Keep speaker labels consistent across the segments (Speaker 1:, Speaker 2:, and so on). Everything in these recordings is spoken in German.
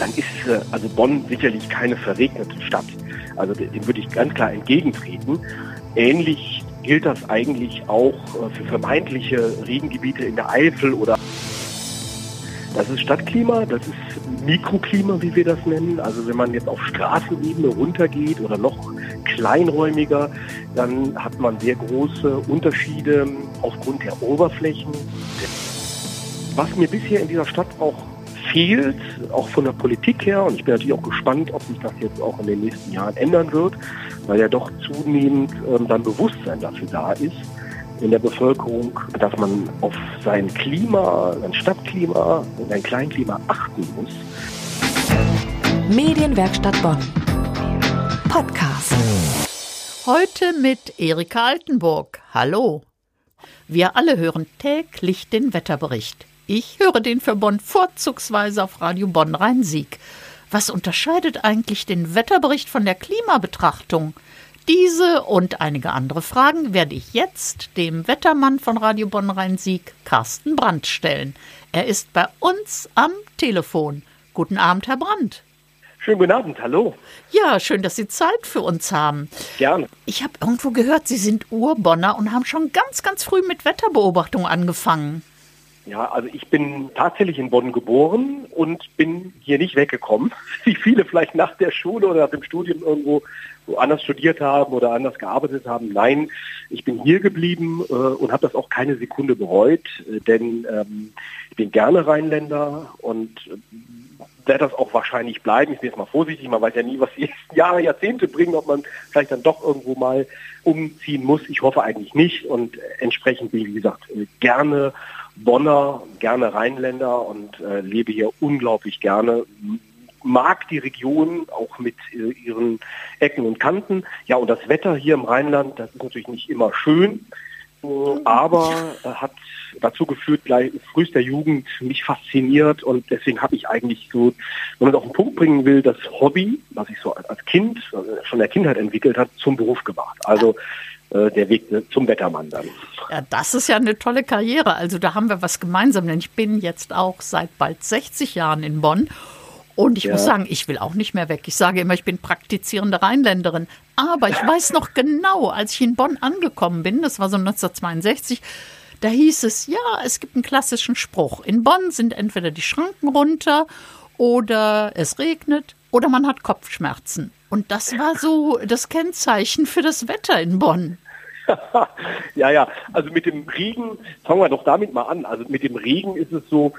Speaker 1: dann ist äh, also Bonn sicherlich keine verregnete Stadt. Also dem würde ich ganz klar entgegentreten. Ähnlich gilt das eigentlich auch äh, für vermeintliche Regengebiete in der Eifel oder das ist Stadtklima, das ist Mikroklima, wie wir das nennen. Also wenn man jetzt auf Straßenebene runtergeht oder noch kleinräumiger, dann hat man sehr große Unterschiede aufgrund der Oberflächen. Was mir bisher in dieser Stadt auch fehlt, auch von der Politik her, und ich bin natürlich auch gespannt, ob sich das jetzt auch in den nächsten Jahren ändern wird, weil ja doch zunehmend ähm, dann Bewusstsein dafür da ist in der Bevölkerung, dass man auf sein Klima, sein Stadtklima und sein Kleinklima achten muss.
Speaker 2: Medienwerkstatt Bonn. Podcast.
Speaker 3: Heute mit Erika Altenburg. Hallo. Wir alle hören täglich den Wetterbericht. Ich höre den für Bonn vorzugsweise auf Radio Bonn Rhein-Sieg. Was unterscheidet eigentlich den Wetterbericht von der Klimabetrachtung? Diese und einige andere Fragen werde ich jetzt dem Wettermann von Radio Bonn Rhein-Sieg, Carsten Brandt, stellen. Er ist bei uns am Telefon. Guten Abend, Herr Brandt.
Speaker 1: Schönen guten Abend, hallo.
Speaker 3: Ja, schön, dass Sie Zeit für uns haben.
Speaker 1: Gerne.
Speaker 3: Ich habe irgendwo gehört, Sie sind Urbonner und haben schon ganz, ganz früh mit Wetterbeobachtung angefangen.
Speaker 1: Ja, also ich bin tatsächlich in Bonn geboren und bin hier nicht weggekommen, wie viele vielleicht nach der Schule oder nach dem Studium irgendwo woanders studiert haben oder anders gearbeitet haben. Nein, ich bin hier geblieben äh, und habe das auch keine Sekunde bereut, äh, denn ähm, ich bin gerne Rheinländer und äh, werde das auch wahrscheinlich bleiben. Ich bin jetzt mal vorsichtig, man weiß ja nie, was die nächsten Jahre, Jahrzehnte bringen, ob man vielleicht dann doch irgendwo mal umziehen muss. Ich hoffe eigentlich nicht und entsprechend bin ich, wie gesagt, äh, gerne Bonner, gerne Rheinländer und äh, lebe hier unglaublich gerne. Mag die Region auch mit äh, ihren Ecken und Kanten. Ja, und das Wetter hier im Rheinland, das ist natürlich nicht immer schön, aber äh, hat dazu geführt, gleich frühester Jugend mich fasziniert und deswegen habe ich eigentlich so, wenn man es auf den Punkt bringen will, das Hobby, was ich so als Kind, äh, schon der Kindheit entwickelt hat, zum Beruf gemacht. Also äh, der Weg zum Wettermann dann.
Speaker 3: Ja, das ist ja eine tolle Karriere. Also da haben wir was gemeinsam, denn ich bin jetzt auch seit bald 60 Jahren in Bonn. Und ich ja. muss sagen, ich will auch nicht mehr weg. Ich sage immer, ich bin praktizierende Rheinländerin. Aber ich weiß noch genau, als ich in Bonn angekommen bin, das war so 1962, da hieß es, ja, es gibt einen klassischen Spruch. In Bonn sind entweder die Schranken runter oder es regnet oder man hat Kopfschmerzen. Und das war so das Kennzeichen für das Wetter in Bonn.
Speaker 1: ja, ja, also mit dem Regen, fangen wir doch damit mal an. Also mit dem Regen ist es so,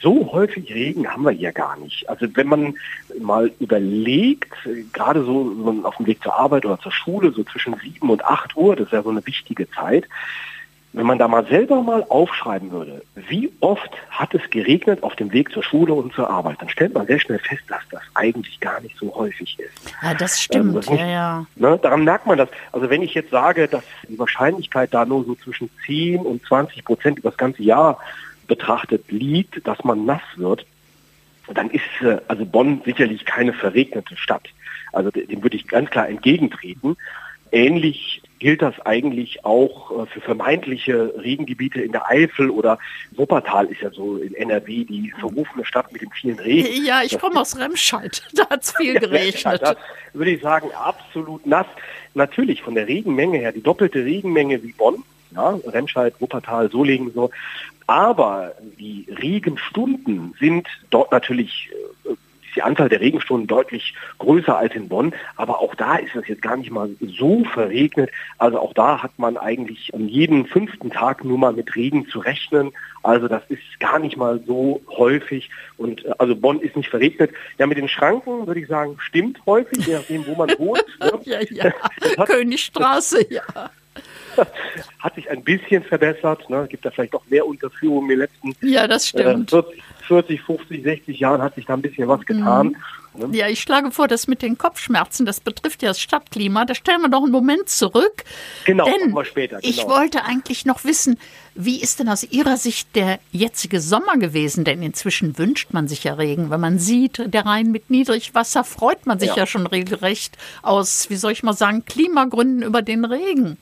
Speaker 1: so häufig Regen haben wir hier gar nicht. Also wenn man mal überlegt, gerade so auf dem Weg zur Arbeit oder zur Schule, so zwischen sieben und acht Uhr, das ist ja so eine wichtige Zeit, wenn man da mal selber mal aufschreiben würde, wie oft hat es geregnet auf dem Weg zur Schule und zur Arbeit, dann stellt man sehr schnell fest, dass das eigentlich gar nicht so häufig ist.
Speaker 3: Ja, das stimmt,
Speaker 1: nicht,
Speaker 3: ja, ja.
Speaker 1: Ne, daran merkt man das. Also wenn ich jetzt sage, dass die Wahrscheinlichkeit da nur so zwischen 10 und 20 Prozent über das ganze Jahr betrachtet liegt, dass man nass wird, dann ist äh, also Bonn sicherlich keine verregnete Stadt. Also dem würde ich ganz klar entgegentreten. Ähnlich gilt das eigentlich auch äh, für vermeintliche Regengebiete in der Eifel oder Wuppertal ist ja so in NRW die verrufene Stadt mit dem vielen Regen.
Speaker 3: Ja, ich komme aus Remscheid, da hat es viel geregnet.
Speaker 1: da würde ich sagen, absolut nass. Natürlich von der Regenmenge her, die doppelte Regenmenge wie Bonn, ja, Remscheid, Wuppertal, Solingen so. Aber die Regenstunden sind dort natürlich äh, die Anzahl der Regenstunden deutlich größer als in Bonn. Aber auch da ist es jetzt gar nicht mal so verregnet. Also auch da hat man eigentlich an jedem fünften Tag nur mal mit Regen zu rechnen. Also das ist gar nicht mal so häufig. Und äh, also Bonn ist nicht verregnet. Ja, mit den Schranken würde ich sagen, stimmt häufig, je nachdem, wo man wohnt.
Speaker 3: Ne? ja, ja. Hat, Königstraße, ja.
Speaker 1: Hat sich ein bisschen verbessert. Ne? Gibt da vielleicht doch mehr Unterführungen in den letzten
Speaker 3: ja, das stimmt. Äh,
Speaker 1: 40, 40, 50, 60 Jahren hat sich da ein bisschen was getan.
Speaker 3: Mhm. Ja, ich schlage vor, dass mit den Kopfschmerzen, das betrifft ja das Stadtklima, da stellen wir doch einen Moment zurück.
Speaker 1: Genau,
Speaker 3: Denn
Speaker 1: wir später. Genau.
Speaker 3: Ich wollte eigentlich noch wissen, wie ist denn aus Ihrer Sicht der jetzige Sommer gewesen? Denn inzwischen wünscht man sich ja Regen. Wenn man sieht, der Rhein mit Niedrigwasser, freut man sich ja, ja schon regelrecht aus, wie soll ich mal sagen, Klimagründen über den Regen.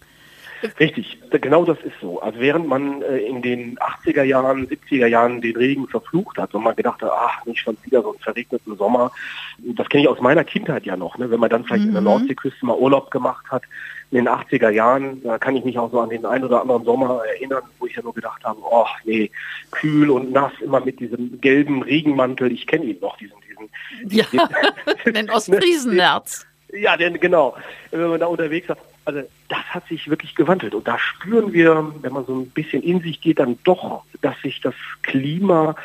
Speaker 1: Richtig, genau das ist so. Also während man äh, in den 80er Jahren, 70er Jahren den Regen verflucht hat und man gedacht hat, ach, nicht schon wieder so einen verregneten Sommer, das kenne ich aus meiner Kindheit ja noch, ne? wenn man dann vielleicht mhm. in der mhm. Nordseeküste mal Urlaub gemacht hat, in den 80er Jahren, da kann ich mich auch so an den einen oder anderen Sommer erinnern, wo ich ja nur gedacht habe, oh nee, kühl und nass, immer mit diesem gelben Regenmantel, ich kenne ihn noch, diesen, diesen.
Speaker 3: Ja, den Ostfriesennerz.
Speaker 1: Ja, denn genau, wenn man da unterwegs ist, also das hat sich wirklich gewandelt. Und da spüren wir, wenn man so ein bisschen in sich geht, dann doch, dass sich das Klima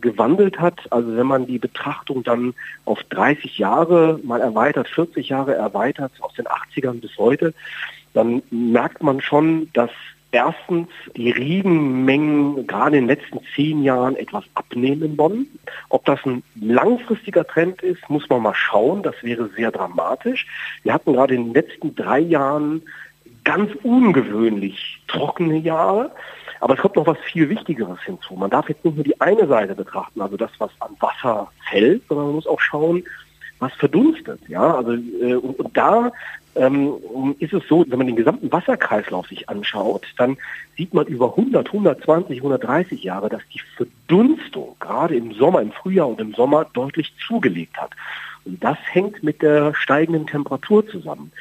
Speaker 1: gewandelt hat. Also wenn man die Betrachtung dann auf 30 Jahre mal erweitert, 40 Jahre erweitert, aus den 80ern bis heute, dann merkt man schon, dass erstens die Regenmengen gerade in den letzten zehn Jahren etwas abnehmen in Bonn. Ob das ein langfristiger Trend ist, muss man mal schauen. Das wäre sehr dramatisch. Wir hatten gerade in den letzten drei Jahren ganz ungewöhnlich trockene Jahre. Aber es kommt noch was viel Wichtigeres hinzu. Man darf jetzt nicht nur die eine Seite betrachten, also das, was an Wasser fällt, sondern man muss auch schauen, was verdunstet. Ja, also äh, und, und da ähm, ist es so, wenn man den gesamten Wasserkreislauf sich anschaut, dann sieht man über 100, 120, 130 Jahre, dass die Verdunstung gerade im Sommer, im Frühjahr und im Sommer deutlich zugelegt hat. Und das hängt mit der steigenden Temperatur zusammen.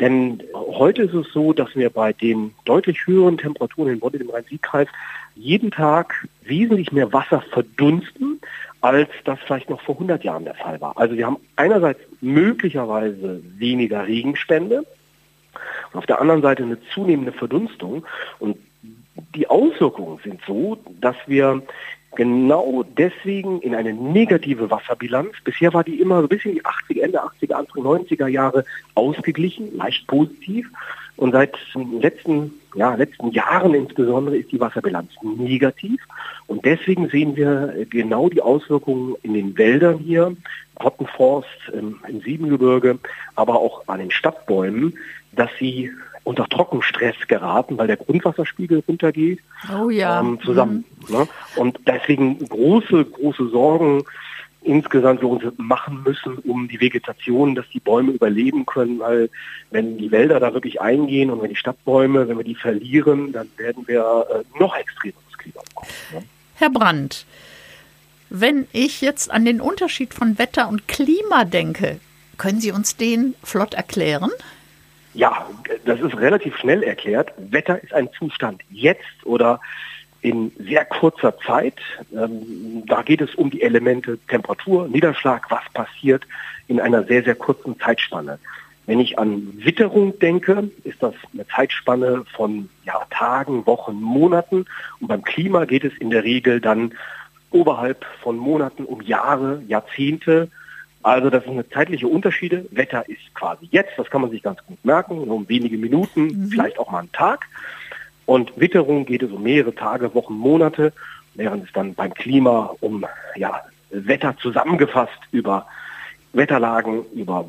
Speaker 1: Denn heute ist es so, dass wir bei den deutlich höheren Temperaturen in Bonn, im Rhein-Sieg-Kreis, jeden Tag wesentlich mehr Wasser verdunsten, als das vielleicht noch vor 100 Jahren der Fall war. Also wir haben einerseits möglicherweise weniger Regenspende und auf der anderen Seite eine zunehmende Verdunstung. Und die Auswirkungen sind so, dass wir genau deswegen in eine negative Wasserbilanz. Bisher war die immer so ein bisschen die 80er, Ende 80er, Anfang 90er Jahre ausgeglichen, leicht positiv. Und seit den letzten, ja, letzten Jahren insbesondere ist die Wasserbilanz negativ. Und deswegen sehen wir genau die Auswirkungen in den Wäldern hier, Pottenforst im, im Siebengebirge, aber auch an den Stadtbäumen, dass sie unter Trockenstress geraten, weil der Grundwasserspiegel runtergeht.
Speaker 3: Oh ja.
Speaker 1: Ähm, zusammen. Mhm. Ne? Und deswegen große, große Sorgen insgesamt wir uns machen müssen, um die Vegetation, dass die Bäume überleben können, weil wenn die Wälder da wirklich eingehen und wenn die Stadtbäume, wenn wir die verlieren, dann werden wir äh, noch extremeres Klima bekommen.
Speaker 3: Ne? Herr Brandt, wenn ich jetzt an den Unterschied von Wetter und Klima denke, können Sie uns den flott erklären?
Speaker 1: Ja, das ist relativ schnell erklärt. Wetter ist ein Zustand jetzt oder in sehr kurzer Zeit. Ähm, da geht es um die Elemente Temperatur, Niederschlag, was passiert in einer sehr, sehr kurzen Zeitspanne. Wenn ich an Witterung denke, ist das eine Zeitspanne von ja, Tagen, Wochen, Monaten. Und beim Klima geht es in der Regel dann oberhalb von Monaten um Jahre, Jahrzehnte. Also das sind zeitliche Unterschiede. Wetter ist quasi jetzt, das kann man sich ganz gut merken, um wenige Minuten, mhm. vielleicht auch mal einen Tag. Und Witterung geht es um mehrere Tage, Wochen, Monate, während es dann beim Klima um ja, Wetter zusammengefasst über Wetterlagen, über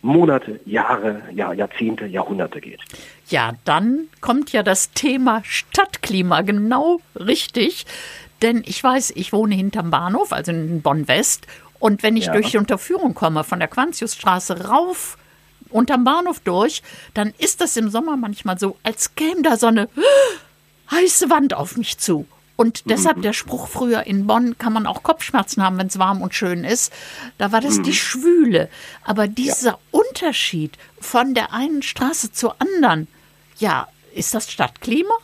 Speaker 1: Monate, Jahre, ja, Jahrzehnte, Jahrhunderte geht.
Speaker 3: Ja, dann kommt ja das Thema Stadtklima genau richtig. Denn ich weiß, ich wohne hinterm Bahnhof, also in Bonn-West, und wenn ich ja. durch die Unterführung komme, von der Quantiusstraße rauf unterm Bahnhof durch, dann ist das im Sommer manchmal so, als käme da so eine heiße Wand auf mich zu. Und deshalb mhm. der Spruch früher in Bonn kann man auch Kopfschmerzen haben, wenn es warm und schön ist. Da war das mhm. die Schwüle. Aber dieser ja. Unterschied von der einen Straße zur anderen, ja, ist das Stadtklima?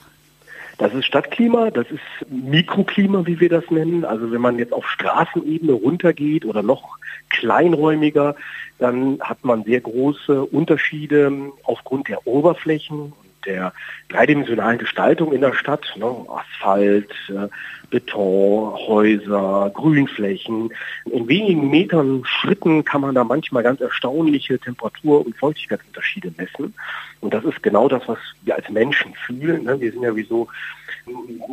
Speaker 1: Das ist Stadtklima, das ist Mikroklima, wie wir das nennen. Also wenn man jetzt auf Straßenebene runtergeht oder noch kleinräumiger, dann hat man sehr große Unterschiede aufgrund der Oberflächen der dreidimensionalen Gestaltung in der Stadt, ne, Asphalt, äh, Beton, Häuser, Grünflächen. In wenigen Metern Schritten kann man da manchmal ganz erstaunliche Temperatur- und Feuchtigkeitsunterschiede messen. Und das ist genau das, was wir als Menschen fühlen. Ne. Wir sind ja wie so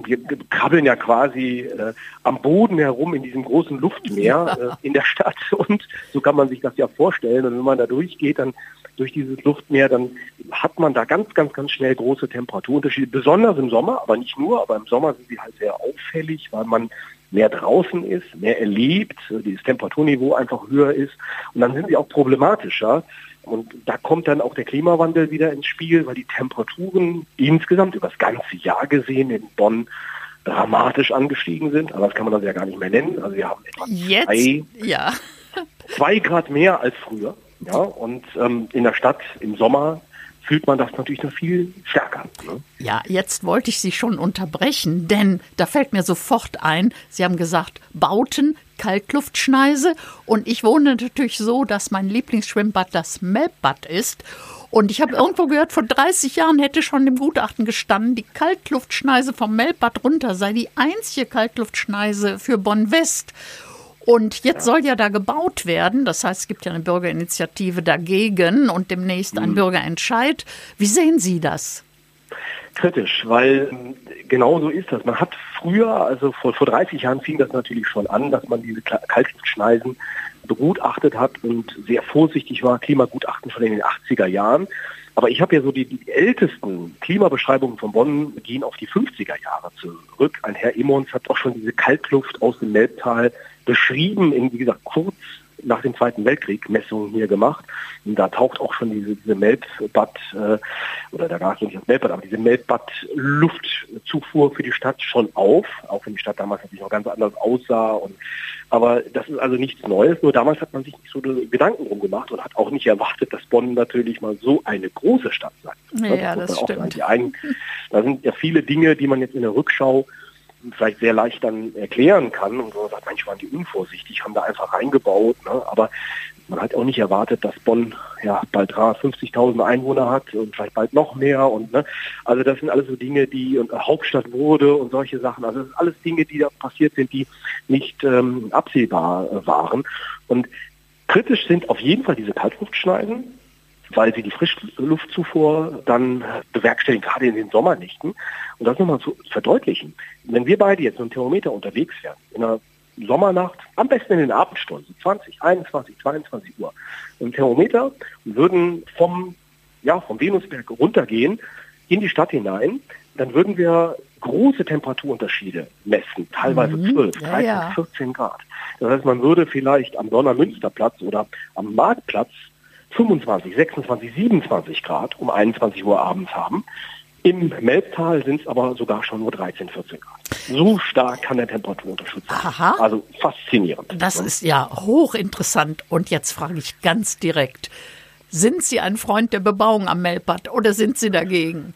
Speaker 1: wir krabbeln ja quasi äh, am Boden herum in diesem großen Luftmeer äh, in der Stadt und so kann man sich das ja vorstellen. Und wenn man da durchgeht, dann durch dieses Luftmeer, dann hat man da ganz, ganz, ganz schnell große Temperaturunterschiede, besonders im Sommer, aber nicht nur, aber im Sommer sind sie halt sehr auffällig, weil man mehr draußen ist, mehr erlebt, dieses Temperaturniveau einfach höher ist und dann sind sie auch problematischer. Und da kommt dann auch der Klimawandel wieder ins Spiel, weil die Temperaturen insgesamt über das ganze Jahr gesehen in Bonn dramatisch angestiegen sind. Aber das kann man das ja gar nicht mehr nennen. Also wir haben etwa
Speaker 3: Jetzt,
Speaker 1: zwei,
Speaker 3: ja.
Speaker 1: zwei Grad mehr als früher. Ja, und ähm, in der Stadt im Sommer fühlt man das natürlich noch viel stärker. Ne?
Speaker 3: Ja, jetzt wollte ich Sie schon unterbrechen, denn da fällt mir sofort ein, Sie haben gesagt, Bauten, Kaltluftschneise und ich wohne natürlich so, dass mein Lieblingsschwimmbad das Melbbad ist. Und ich habe irgendwo gehört, vor 30 Jahren hätte schon im Gutachten gestanden, die Kaltluftschneise vom Melbbad runter sei die einzige Kaltluftschneise für Bonn-West. Und jetzt soll ja da gebaut werden. Das heißt, es gibt ja eine Bürgerinitiative dagegen und demnächst ein Bürgerentscheid. Wie sehen Sie das?
Speaker 1: Kritisch, weil ähm, genau so ist das. Man hat früher, also vor, vor 30 Jahren fing das natürlich schon an, dass man diese Kaltluftschneisen begutachtet hat und sehr vorsichtig war, Klimagutachten schon in den 80er Jahren. Aber ich habe ja so die, die ältesten Klimabeschreibungen von Bonn gehen auf die 50er Jahre zurück. Ein Herr Immons hat auch schon diese Kaltluft aus dem Melbtal beschrieben, in, wie gesagt, kurz nach dem Zweiten Weltkrieg Messungen hier gemacht. Und da taucht auch schon diese, diese Melbbad, äh, oder da gab es nicht das Melbbad, aber diese Melbbad-Luftzufuhr für die Stadt schon auf, auch wenn die Stadt damals natürlich noch ganz anders aussah. Und, aber das ist also nichts Neues, nur damals hat man sich nicht so Gedanken drum gemacht und hat auch nicht erwartet, dass Bonn natürlich mal so eine große Stadt sein wird.
Speaker 3: Ja, das
Speaker 1: auch
Speaker 3: stimmt.
Speaker 1: einen, da sind ja viele Dinge, die man jetzt in der Rückschau vielleicht sehr leicht dann erklären kann und wo man sagt, manchmal waren die unvorsichtig, haben da einfach reingebaut, ne? aber man hat auch nicht erwartet, dass Bonn ja bald 50.000 Einwohner hat und vielleicht bald noch mehr und ne, also das sind alles so Dinge, die und Hauptstadt wurde und solche Sachen, also das sind alles Dinge, die da passiert sind, die nicht ähm, absehbar äh, waren. Und kritisch sind auf jeden Fall diese Kaltluftschneiden, weil sie die Frischluftzufuhr dann bewerkstelligen, gerade in den Sommernächten. Und das nochmal zu verdeutlichen. Wenn wir beide jetzt mit dem Thermometer unterwegs wären, in einer Sommernacht, am besten in den Abendstunden, 20, 21, 22 Uhr, mit dem Thermometer und würden vom, ja, vom Venusberg runtergehen in die Stadt hinein, dann würden wir große Temperaturunterschiede messen, teilweise 12,
Speaker 3: Ja,
Speaker 1: 13,
Speaker 3: ja.
Speaker 1: 14 Grad. Das heißt, man würde vielleicht am Donnermünsterplatz oder am Marktplatz 25, 26, 27 Grad um 21 Uhr abends haben. Im Melbtal sind es aber sogar schon nur 13, 14 Grad. So stark kann der Temperaturunterschied sein.
Speaker 3: Aha.
Speaker 1: Also faszinierend.
Speaker 3: Das
Speaker 1: ne?
Speaker 3: ist ja hochinteressant. Und jetzt frage ich ganz direkt, sind Sie ein Freund der Bebauung am Melbad oder sind Sie dagegen?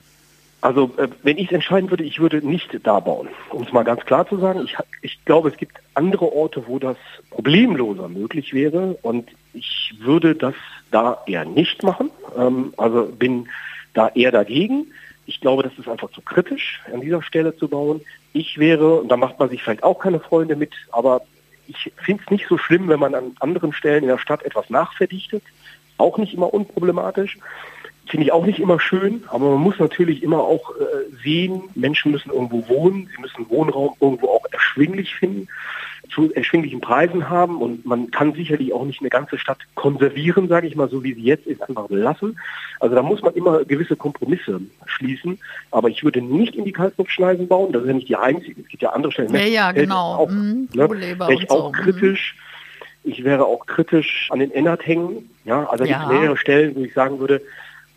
Speaker 1: Also äh, wenn ich es entscheiden würde, ich würde nicht da bauen. Um es mal ganz klar zu sagen, ich, ich glaube, es gibt andere Orte, wo das problemloser möglich wäre und ich würde das da eher nicht machen. Ähm, also bin da eher dagegen. Ich glaube, das ist einfach zu kritisch, an dieser Stelle zu bauen. Ich wäre, und da macht man sich vielleicht auch keine Freunde mit, aber ich finde es nicht so schlimm, wenn man an anderen Stellen in der Stadt etwas nachverdichtet. Auch nicht immer unproblematisch. Finde ich auch nicht immer schön, aber man muss natürlich immer auch äh, sehen, Menschen müssen irgendwo wohnen, sie müssen Wohnraum irgendwo auch erschwinglich finden, zu erschwinglichen Preisen haben und man kann sicherlich auch nicht eine ganze Stadt konservieren, sage ich mal, so wie sie jetzt ist, einfach belassen. Also da muss man immer gewisse Kompromisse schließen, aber ich würde nicht in die Kaltluftschneisen bauen, das ist ja nicht die einzige, es gibt ja andere Stellen.
Speaker 3: Ja, ja, genau.
Speaker 1: Auch,
Speaker 3: Mhm,
Speaker 1: ne, wäre ich
Speaker 3: und so.
Speaker 1: auch kritisch. Ich wäre auch kritisch an den Ennerthängen. Ja, also
Speaker 3: Ja.
Speaker 1: gibt mehrere Stellen, wo ich sagen würde,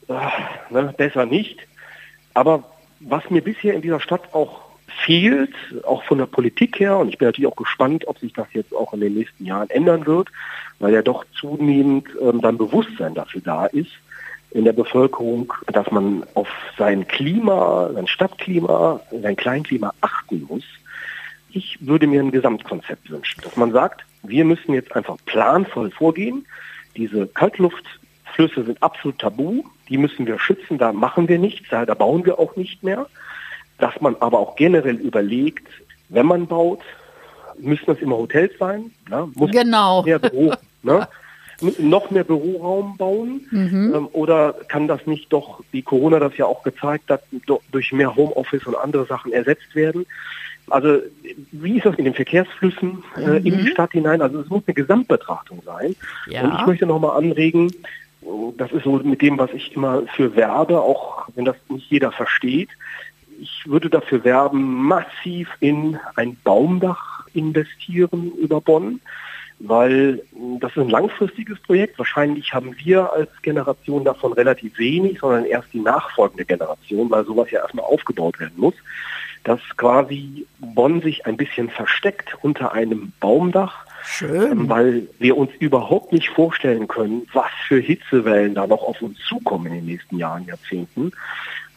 Speaker 1: ne, besser nicht. Aber was mir bisher in dieser Stadt auch fehlt, auch von der Politik her, und ich bin natürlich auch gespannt, ob sich das jetzt auch in den nächsten Jahren ändern wird, weil ja doch zunehmend ähm, dann Bewusstsein dafür da ist in der Bevölkerung, dass man auf sein Klima, sein Stadtklima, sein Kleinklima achten muss. Ich würde mir ein Gesamtkonzept wünschen, dass man sagt, wir müssen jetzt einfach planvoll vorgehen. Diese Kaltluftflüsse sind absolut tabu, die müssen wir schützen, da machen wir nichts, da, da bauen wir auch nicht mehr. Dass man aber auch generell überlegt, wenn man baut, müssen das immer Hotels sein, ne? muss
Speaker 3: Genau.
Speaker 1: mehr Büro, ne? Noch mehr Büroraum bauen ähm, oder kann das nicht doch, wie Corona das ja auch gezeigt hat, durch mehr Homeoffice und andere Sachen ersetzt werden? Also wie ist das in den Verkehrsflüssen äh, in die Stadt hinein? Also es muss eine Gesamtbetrachtung sein.
Speaker 3: Ja.
Speaker 1: Und ich möchte nochmal anregen, das ist so mit dem, was ich immer für werbe, auch wenn das nicht jeder versteht. Ich würde dafür werben, massiv in ein Baumdach investieren über Bonn weil das ist ein langfristiges Projekt. Wahrscheinlich haben wir als Generation davon relativ wenig, sondern erst die nachfolgende Generation, weil sowas ja erstmal aufgebaut werden muss, dass quasi Bonn sich ein bisschen versteckt unter einem Baumdach,
Speaker 3: Schön.
Speaker 1: weil wir uns überhaupt nicht vorstellen können, was für Hitzewellen da noch auf uns zukommen in den nächsten Jahren, Jahrzehnten.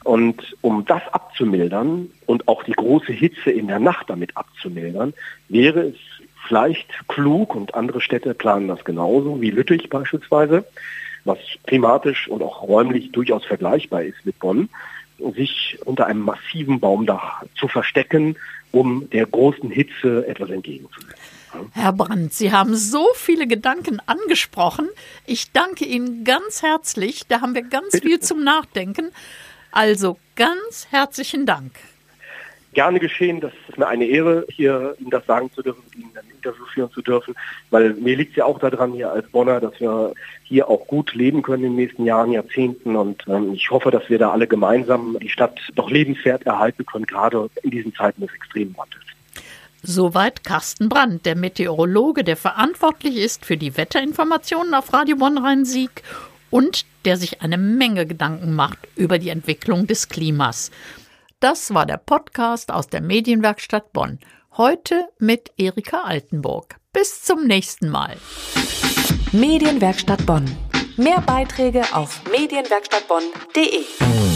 Speaker 1: Und um das abzumildern und auch die große Hitze in der Nacht damit abzumildern, wäre es vielleicht klug und andere Städte planen das genauso, wie Lüttich beispielsweise, was klimatisch und auch räumlich durchaus vergleichbar ist mit Bonn, sich unter einem massiven Baumdach zu verstecken, um der großen Hitze etwas entgegenzusetzen.
Speaker 3: Herr Brandt, Sie haben so viele Gedanken angesprochen. Ich danke Ihnen ganz herzlich. Da haben wir ganz Bitte. viel zum Nachdenken. Also ganz herzlichen Dank
Speaker 1: gerne geschehen. Das ist mir eine Ehre, hier Ihnen das sagen zu dürfen, Ihnen ein Interview führen zu dürfen, weil mir liegt es ja auch daran hier als Bonner, dass wir hier auch gut leben können in den nächsten Jahren, Jahrzehnten und ähm, ich hoffe, dass wir da alle gemeinsam die Stadt doch lebenswert erhalten können, gerade in diesen Zeiten des extremen Wandels.
Speaker 3: Soweit Carsten Brandt, der Meteorologe, der verantwortlich ist für die Wetterinformationen auf Radio Bonn Rhein-Sieg und der sich eine Menge Gedanken macht über die Entwicklung des Klimas. Das war der Podcast aus der Medienwerkstatt Bonn. Heute mit Erika Altenburg. Bis zum nächsten Mal.
Speaker 2: Medienwerkstatt Bonn. Mehr Beiträge auf medienwerkstattbonn.de.